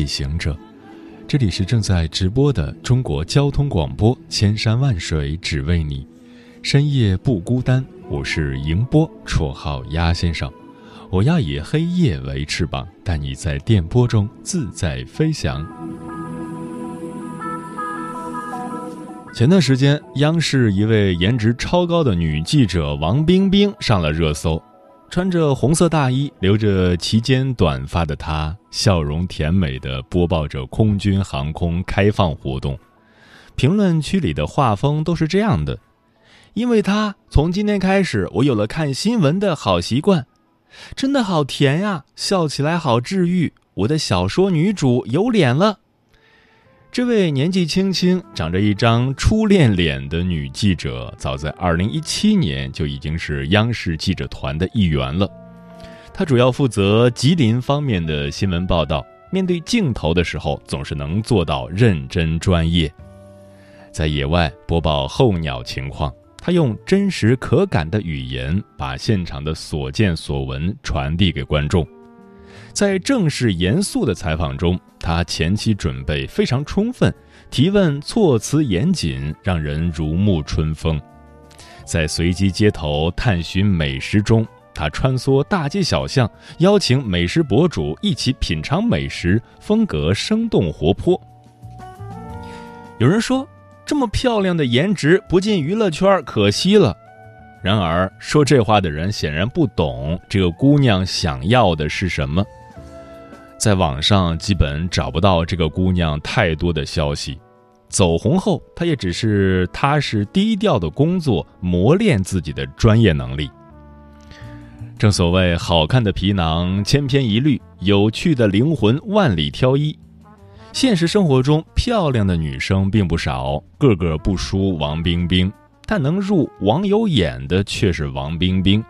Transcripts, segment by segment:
夜行者，这里是正在直播的中国交通广播，千山万水只为你，深夜不孤单。我是迎波，绰号鸭先生。我要以黑夜为翅膀，带你在电波中自在飞翔。前段时间，央视一位颜值超高的女记者王冰冰上了热搜。穿着红色大衣、留着齐肩短发的她，笑容甜美地播报着空军航空开放活动。评论区里的画风都是这样的：因为她从今天开始，我有了看新闻的好习惯，真的好甜呀，笑起来好治愈。我的小说女主有脸了。这位年纪轻轻、长着一张初恋脸的女记者，早在2017年就已经是央视记者团的一员了。她主要负责吉林方面的新闻报道，面对镜头的时候总是能做到认真专业。在野外播报候鸟情况，她用真实可感的语言把现场的所见所闻传递给观众。在正式严肃的采访中，他前期准备非常充分，提问措辞严谨，让人如沐春风。在随机街头探寻美食中，他穿梭大街小巷，邀请美食博主一起品尝美食，风格生动活泼。有人说，这么漂亮的颜值不进娱乐圈可惜了。然而，说这话的人显然不懂这个姑娘想要的是什么。在网上基本找不到这个姑娘太多的消息。走红后，她也只是踏实低调的工作，磨练自己的专业能力。正所谓，好看的皮囊千篇一律，有趣的灵魂万里挑一。现实生活中，漂亮的女生并不少，个个不输王冰冰，但能入网友眼的却是王冰冰，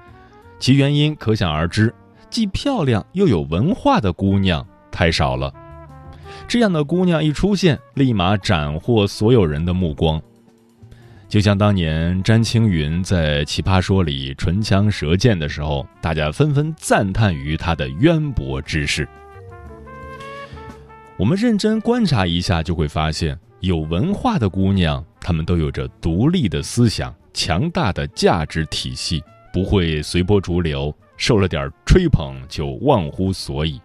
其原因可想而知。既漂亮又有文化的姑娘太少了，这样的姑娘一出现，立马斩获所有人的目光。就像当年詹青云在《奇葩说》里唇枪舌剑的时候，大家纷纷赞叹于她的渊博知识。我们认真观察一下，就会发现，有文化的姑娘，她们都有着独立的思想、强大的价值体系，不会随波逐流。受了点吹捧就忘乎所以，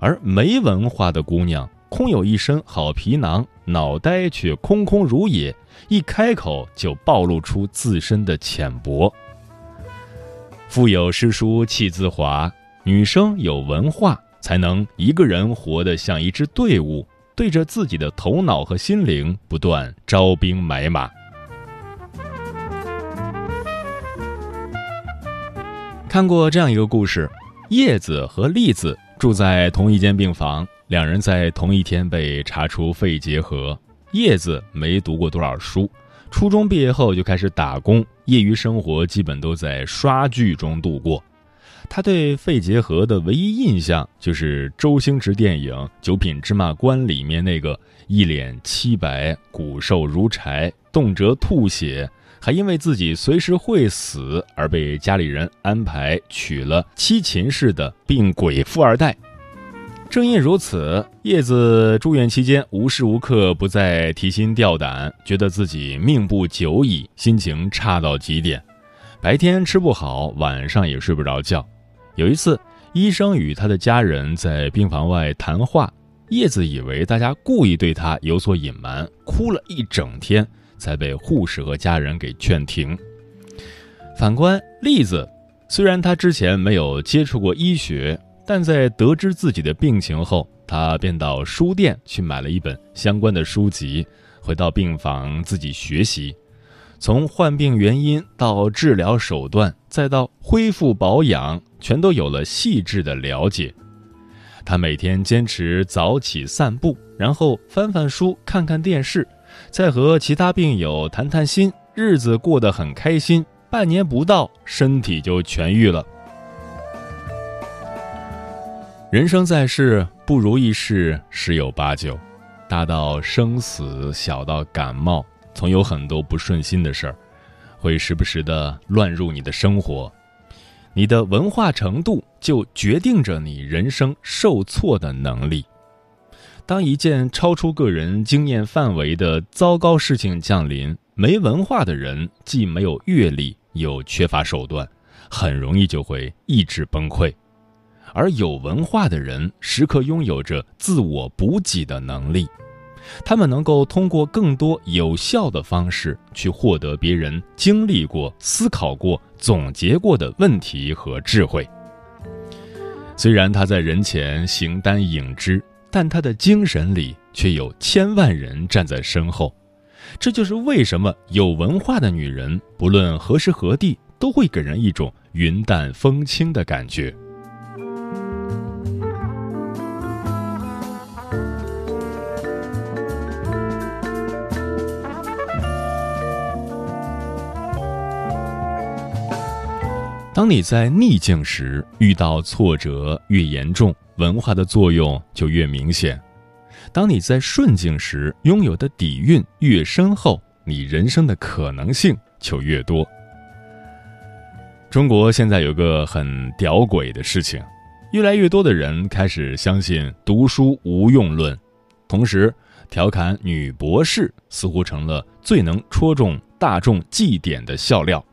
而没文化的姑娘空有一身好皮囊，脑袋却空空如也，一开口就暴露出自身的浅薄。腹有诗书气自华，女生有文化才能一个人活得像一支队伍，对着自己的头脑和心灵不断招兵买马。看过这样一个故事：叶子和栗子住在同一间病房，两人在同一天被查出肺结核。叶子没读过多少书，初中毕业后就开始打工，业余生活基本都在刷剧中度过。他对肺结核的唯一印象就是周星驰电影《九品芝麻官》里面那个一脸漆白、骨瘦如柴、动辄吐血。还因为自己随时会死而被家里人安排娶了七擒式的病鬼富二代。正因如此，叶子住院期间无时无刻不在提心吊胆，觉得自己命不久矣，心情差到极点，白天吃不好，晚上也睡不着觉。有一次，医生与他的家人在病房外谈话，叶子以为大家故意对他有所隐瞒，哭了一整天。才被护士和家人给劝停。反观栗子，虽然他之前没有接触过医学，但在得知自己的病情后，他便到书店去买了一本相关的书籍，回到病房自己学习，从患病原因到治疗手段，再到恢复保养，全都有了细致的了解，他每天坚持早起散步，然后翻翻书、看看电视，再和其他病友谈谈心，日子过得很开心。半年不到，身体就痊愈了。人生在世，不如意事十有八九，大到生死，小到感冒，总有很多不顺心的事儿，会时不时的乱入你的生活。你的文化程度就决定着你人生受挫的能力。当一件超出个人经验范围的糟糕事情降临，没文化的人既没有阅历。又缺乏手段，很容易就会意志崩溃；而有文化的人，时刻拥有着自我补给的能力，他们能够通过更多有效的方式去获得别人经历过、思考过、总结过的问题和智慧。虽然他在人前形单影只，但他的精神里却有千万人站在身后。这就是为什么有文化的女人，不论何时何地，都会给人一种云淡风轻的感觉。当你在逆境时遇到挫折越严重，文化的作用就越明显。当你在顺境时拥有的底蕴越深厚，你人生的可能性就越多。中国现在有个很屌诡的事情，越来越多的人开始相信读书无用论，同时调侃女博士似乎成了最能戳中大众祭点的笑料，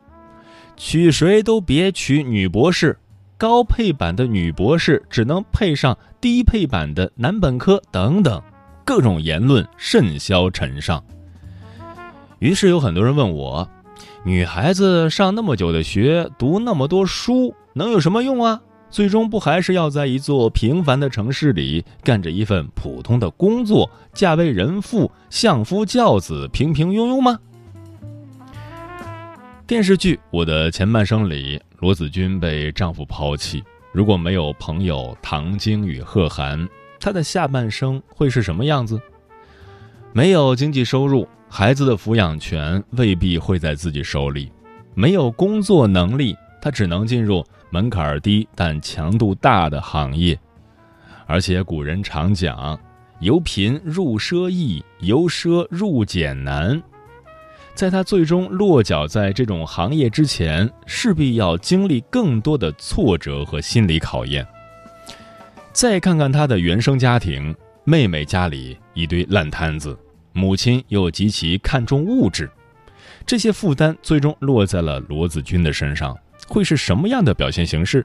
娶谁都别娶女博士。高配版的女博士只能配上低配版的男本科等等，各种言论甚嚣尘上。于是有很多人问我：女孩子上那么久的学，读那么多书，能有什么用啊？最终不还是要在一座平凡的城市里干着一份普通的工作，嫁为人妇，相夫教子，平平庸庸吗？电视剧《我的前半生》里，罗子君被丈夫抛弃。如果没有朋友唐晶与贺涵，她的下半生会是什么样子？没有经济收入，孩子的抚养权未必会在自己手里；没有工作能力，她只能进入门槛低但强度大的行业。而且古人常讲：“由贫入奢易，由奢入俭难。”在他最终落脚在这种行业之前，势必要经历更多的挫折和心理考验。再看看他的原生家庭，妹妹家里一堆烂摊子，母亲又极其看重物质，这些负担最终落在了罗子君的身上，会是什么样的表现形式？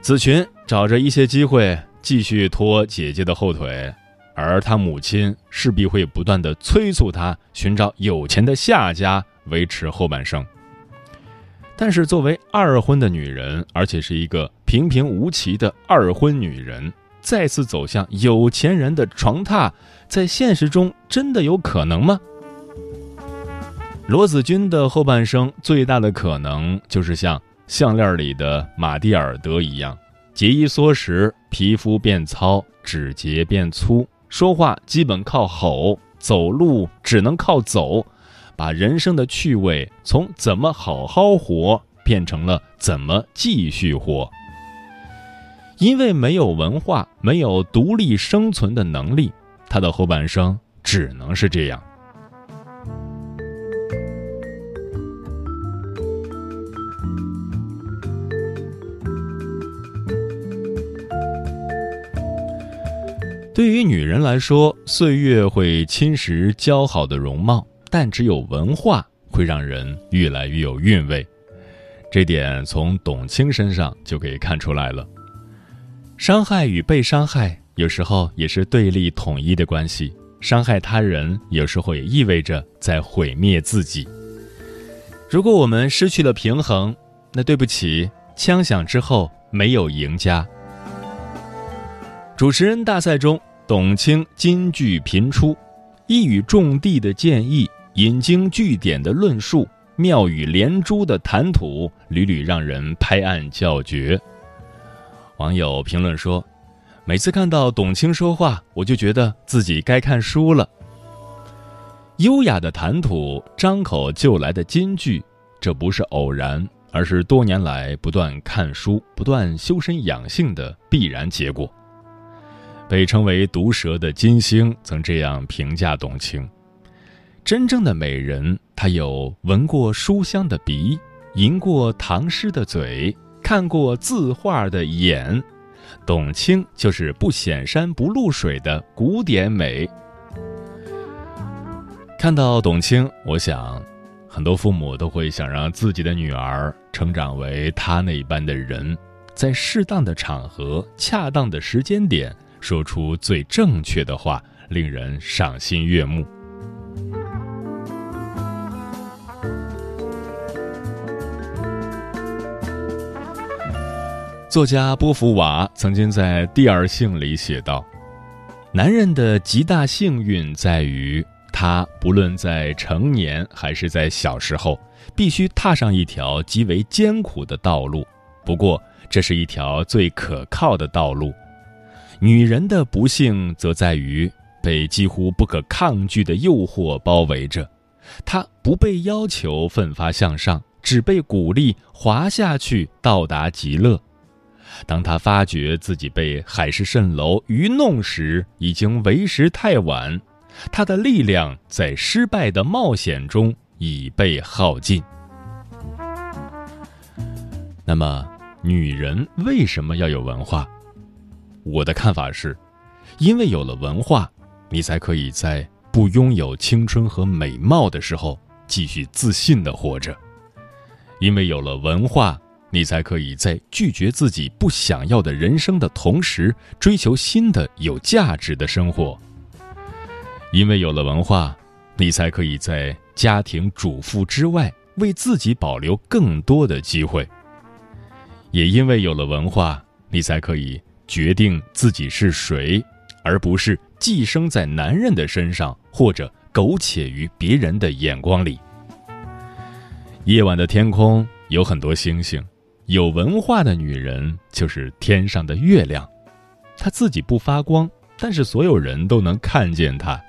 子群找着一些机会继续拖姐姐的后腿。而他母亲势必会不断的催促他寻找有钱的下家维持后半生。但是作为二婚的女人，而且是一个平平无奇的二婚女人，再次走向有钱人的床榻，在现实中真的有可能吗？罗子君的后半生最大的可能就是像项链里的玛蒂尔德一样，节衣缩食，皮肤变糙，指节变粗。说话基本靠吼，走路只能靠走，把人生的趣味从怎么好好活变成了怎么继续活。因为没有文化，没有独立生存的能力，他的后半生只能是这样。对于女人来说，岁月会侵蚀姣好的容貌，但只有文化会让人越来越有韵味。这点从董卿身上就可以看出来了。伤害与被伤害有时候也是对立统一的关系，伤害他人有时候也意味着在毁灭自己。如果我们失去了平衡，那对不起，枪响之后没有赢家。主持人大赛中，董卿金句频出，一语中的的建议，引经据典的论述，妙语连珠的谈吐，屡屡让人拍案叫绝。网友评论说：“每次看到董卿说话，我就觉得自己该看书了。优雅的谈吐，张口就来的金句，这不是偶然，而是多年来不断看书、不断修身养性的必然结果。被称为“毒舌”的金星曾这样评价董卿：真正的美人，她有闻过书香的鼻，吟过唐诗的嘴，看过字画的眼。董卿就是不显山不露水的古典美。看到董卿，我想，很多父母都会想让自己的女儿成长为她那般的人，在适当的场合、恰当的时间点，说出最正确的话，令人赏心悦目。作家波伏娃曾经在《第二性》里写道：“男人的极大幸运在于，他不论在成年还是在小时候，必须踏上一条极为艰苦的道路。不过，这是一条最可靠的道路。女人的不幸则在于被几乎不可抗拒的诱惑包围着，她不被要求奋发向上，只被鼓励滑下去，到达极乐。”当他发觉自己被海市蜃楼愚弄时，已经为时太晚。他的力量在失败的冒险中已被耗尽。那么，女人为什么要有文化？我的看法是，因为有了文化，你才可以在不拥有青春和美貌的时候继续自信的活着。因为有了文化。你才可以在拒绝自己不想要的人生的同时，追求新的有价值的生活。因为有了文化，你才可以在家庭主妇之外，为自己保留更多的机会。也因为有了文化，你才可以决定自己是谁，而不是寄生在男人的身上，或者苟且于别人的眼光里。夜晚的天空有很多星星。有文化的女人就是天上的月亮，她自己不发光，但是所有人都能看见她。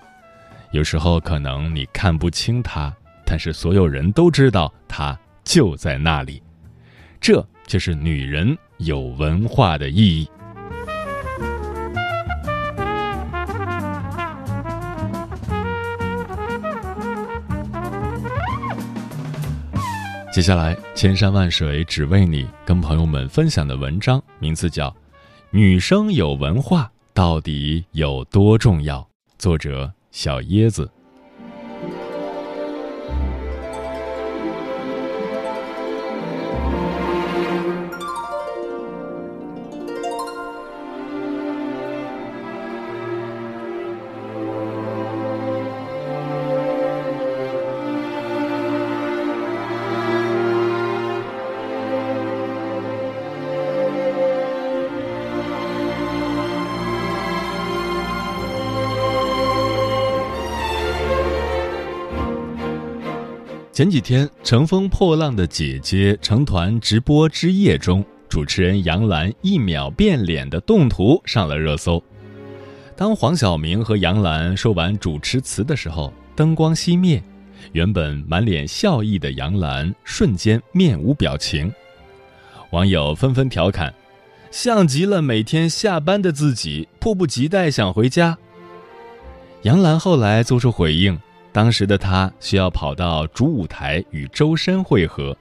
有时候可能你看不清她，但是所有人都知道她就在那里。这就是女人有文化的意义。接下来，千山万水只为你，跟朋友们分享的文章名字叫《女生有文化到底有多重要》，作者小椰子。前几天，《乘风破浪的姐姐》成团直播之夜中，主持人杨澜一秒变脸的动图上了热搜。当黄晓明和杨澜说完主持词的时候，灯光熄灭，原本满脸笑意的杨澜瞬间面无表情。网友纷纷调侃：“像极了每天下班的自己，迫不及待想回家。”杨澜后来做出回应。当时的他需要跑到主舞台与周深会合，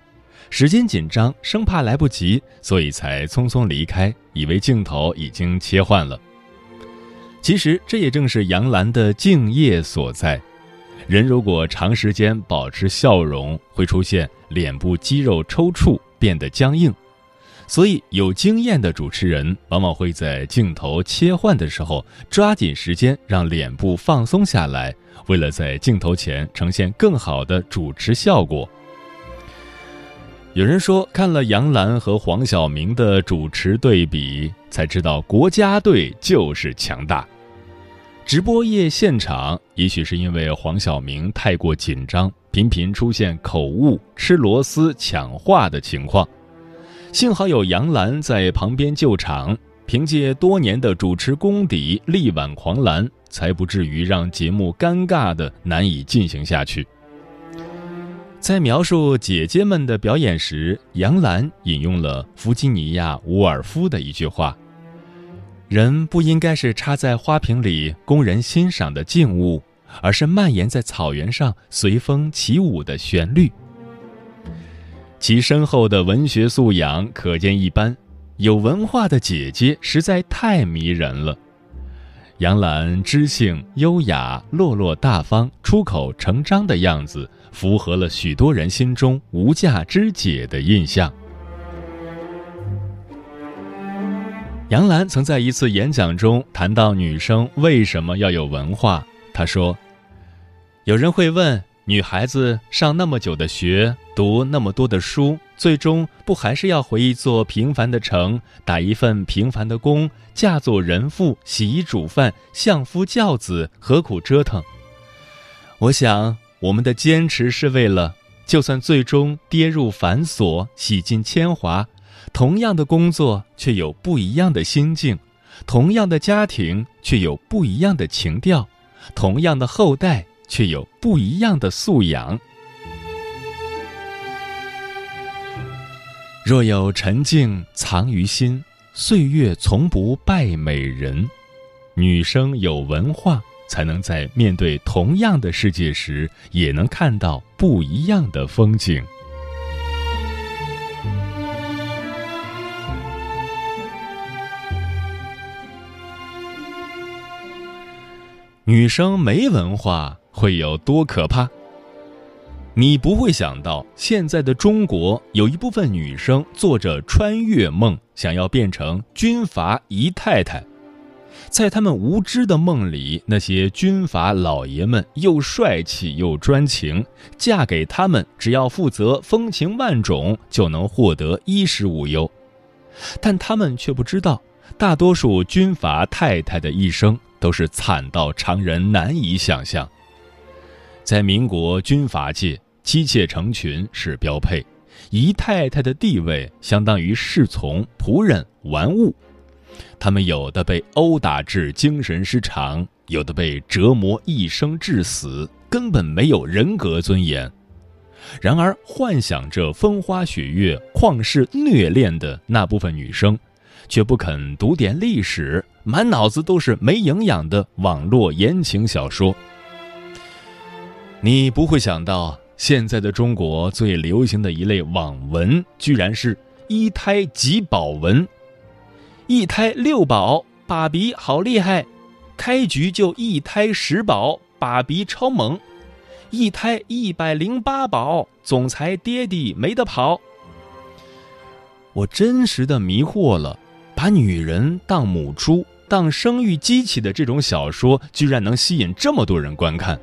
时间紧张，生怕来不及，所以才匆匆离开，以为镜头已经切换了。其实这也正是杨澜的敬业所在。人如果长时间保持笑容，会出现脸部肌肉抽搐，变得僵硬。所以有经验的主持人往往会在镜头切换的时候，抓紧时间让脸部放松下来。为了在镜头前呈现更好的主持效果，有人说看了杨澜和黄晓明的主持对比，才知道国家队就是强大。直播夜现场，也许是因为黄晓明太过紧张，频频出现口误、吃螺丝、抢话的情况，幸好有杨澜在旁边救场。凭借多年的主持功底力挽狂澜，才不至于让节目尴尬的难以进行下去。在描述姐姐们的表演时，杨澜引用了弗吉尼亚·伍尔夫的一句话：“人不应该是插在花瓶里供人欣赏的静物，而是蔓延在草原上随风起舞的旋律。”其深厚的文学素养可见一斑，有文化的姐姐实在太迷人了。杨澜知性、优雅、落落大方、出口成章的样子。符合了许多人心中无价之姐的印象。杨澜曾在一次演讲中谈到女生为什么要有文化，她说：“有人会问，女孩子上那么久的学，读那么多的书，最终不还是要回一座平凡的城，打一份平凡的工，嫁做人妇，洗衣煮饭，相夫教子，何苦折腾？”我想。我们的坚持是为了，就算最终跌入繁琐、洗尽铅华，同样的工作却有不一样的心境，同样的家庭却有不一样的情调，同样的后代却有不一样的素养。若有沉静藏于心，岁月从不败美人。女生有文化。才能在面对同样的世界时，也能看到不一样的风景。女生没文化会有多可怕？你不会想到，现在的中国有一部分女生做着穿越梦，想要变成军阀姨太太。在他们无知的梦里，那些军阀老爷们又帅气又专情，嫁给他们只要负责风情万种，就能获得衣食无忧。但他们却不知道，大多数军阀太太的一生都是惨到常人难以想象。在民国军阀界，妻妾成群是标配，姨太太的地位相当于侍从、仆人、玩物。他们有的被殴打至精神失常，有的被折磨一生致死，根本没有人格尊严。然而，幻想着风花雪月、旷世虐恋的那部分女生，却不肯读点历史，满脑子都是没营养的网络言情小说。你不会想到，现在的中国最流行的一类网文，居然是一胎几宝文。一胎六宝，爸比好厉害，开局就一胎十宝，爸比超猛，一胎一百零八宝，总裁爹地没得跑。我真实的迷惑了，把女人当母猪、当生育机器的这种小说，居然能吸引这么多人观看。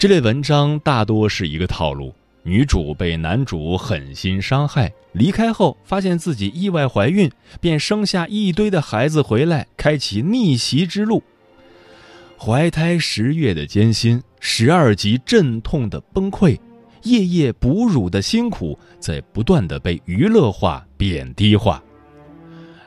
这类文章大多是一个套路。女主被男主狠心伤害，离开后发现自己意外怀孕，便生下一堆的孩子回来，开启逆袭之路。怀胎十月的艰辛，十二级阵痛的崩溃，夜夜哺乳的辛苦，在不断的被娱乐化、贬低化。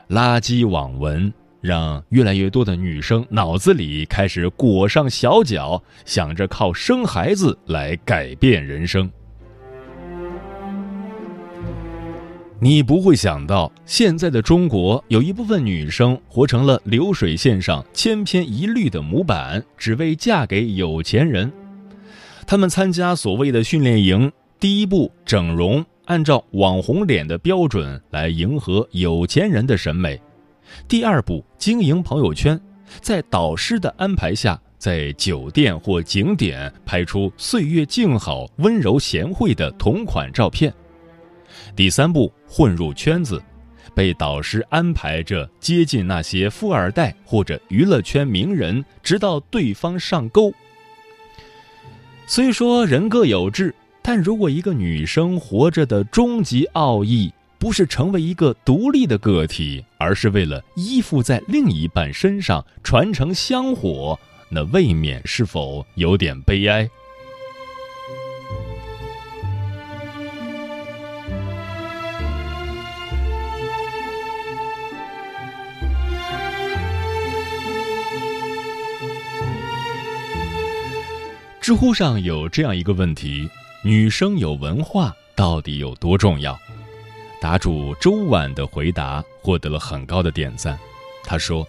垃圾网文让越来越多的女生脑子里开始裹上小脚，想着靠生孩子来改变人生。你不会想到，现在的中国有一部分女生活成了流水线上千篇一律的模板，只为嫁给有钱人。她们参加所谓的训练营，第一步整容，按照网红脸的标准来迎合有钱人的审美；第二步经营朋友圈，在导师的安排下，在酒店或景点拍出岁月静好、温柔贤惠的同款照片。第三步，混入圈子，被导师安排着接近那些富二代或者娱乐圈名人，直到对方上钩。虽说人各有志，但如果一个女生活着的终极奥义不是成为一个独立的个体而是为了依附在另一半身上传承香火那未免是否有点悲哀？知乎上有这样一个问题女生有文化到底有多重要？答主周婉的回答获得了很高的点赞。他说：“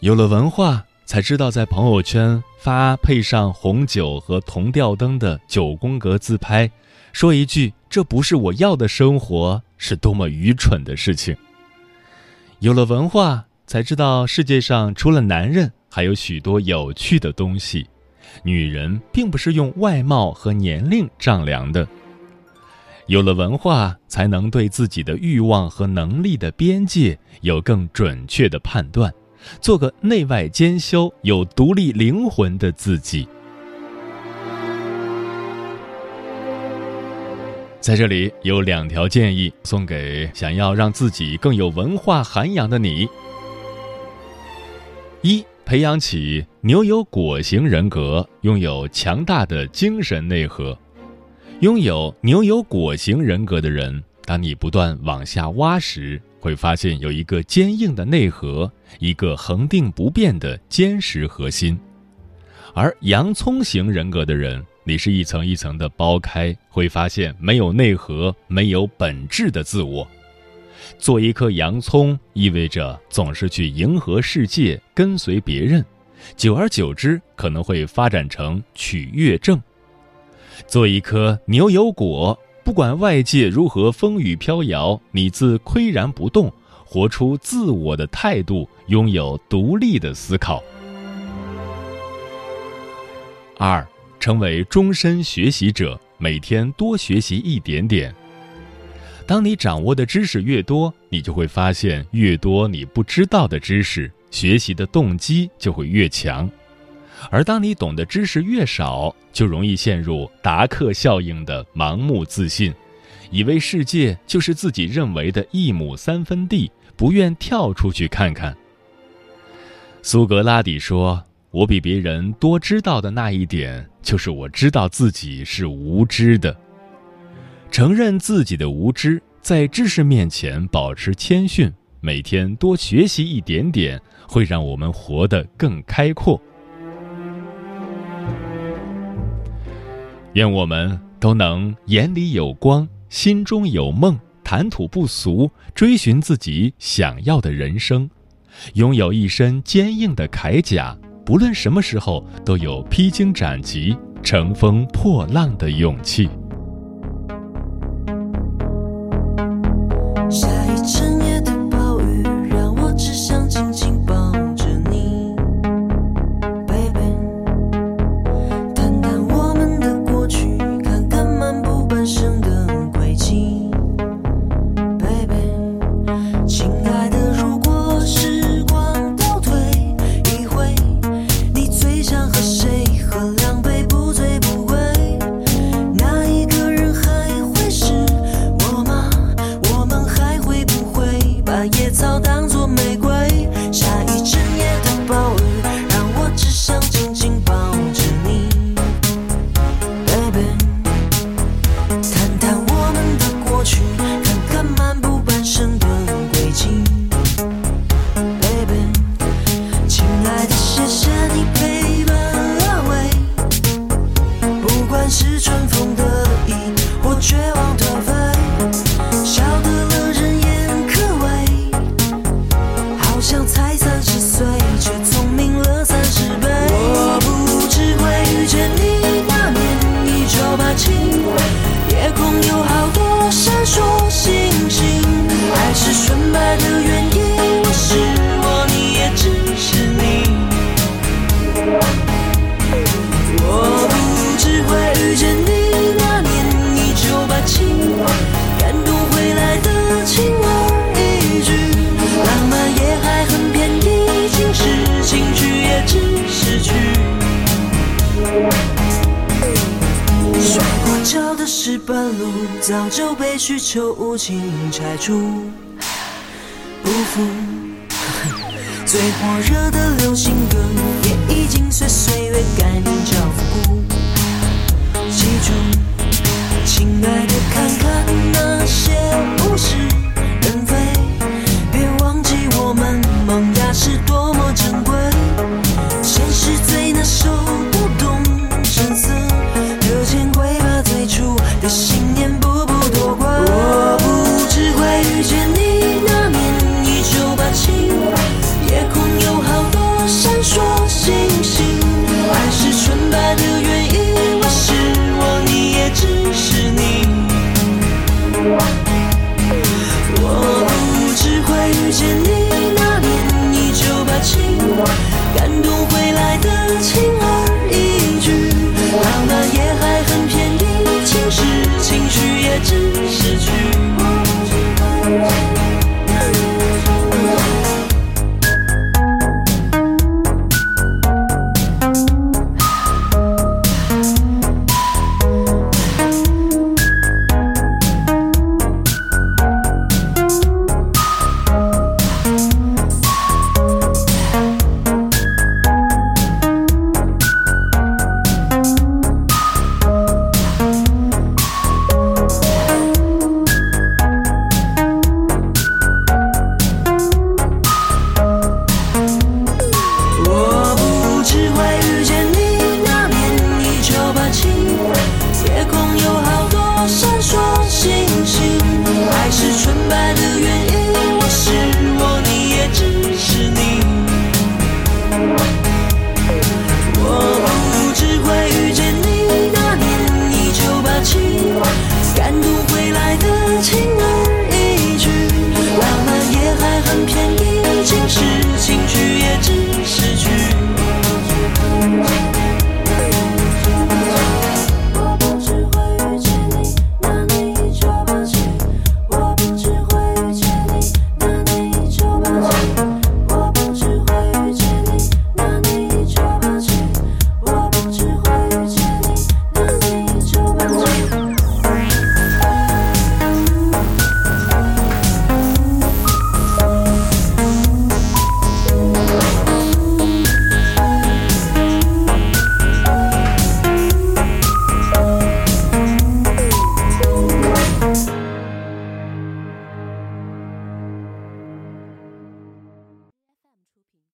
有了文化，才知道在朋友圈发配上红酒和铜吊灯的九宫格自拍，说一句‘这不是我要的生活’是多么愚蠢的事情。有了文化，才知道世界上除了男人，还有许多有趣的东西。”女人并不是用外貌和年龄丈量的。有了文化，才能对自己的欲望和能力的边界有更准确的判断，做个内外兼修、有独立灵魂的自己。在这里有两条建议送给想要让自己更有文化涵养的你：一。培养起牛油果型人格，拥有强大的精神内核。拥有牛油果型人格的人，当你不断往下挖时，会发现有一个坚硬的内核，一个恒定不变的坚实核心。而洋葱型人格的人，你是一层一层的剥开，会发现没有内核、没有本质的自我。做一颗洋葱，意味着总是去迎合世界，跟随别人，久而久之可能会发展成取悦症。做一颗牛油果，不管外界如何风雨飘摇，你自岿然不动，活出自我的态度，拥有独立的思考。二，成为终身学习者，每天多学习一点点。当你掌握的知识越多，你就会发现越多你不知道的知识，学习的动机就会越强；而当你懂得知识越少，就容易陷入达克效应的盲目自信，以为世界就是自己认为的一亩三分地，不愿跳出去看看。苏格拉底说：“我比别人多知道的那一点，就是我知道自己是无知的。”承认自己的无知，在知识面前保持谦逊，每天多学习一点点，会让我们活得更开阔。愿我们都能眼里有光，心中有梦，谈吐不俗，追寻自己想要的人生，拥有一身坚硬的铠甲，不论什么时候都有披荆斩棘、乘风破浪的勇气。早就被需求无情拆除，不服。最火热的流行歌也已经随岁月改名叫复古。记住，亲爱的，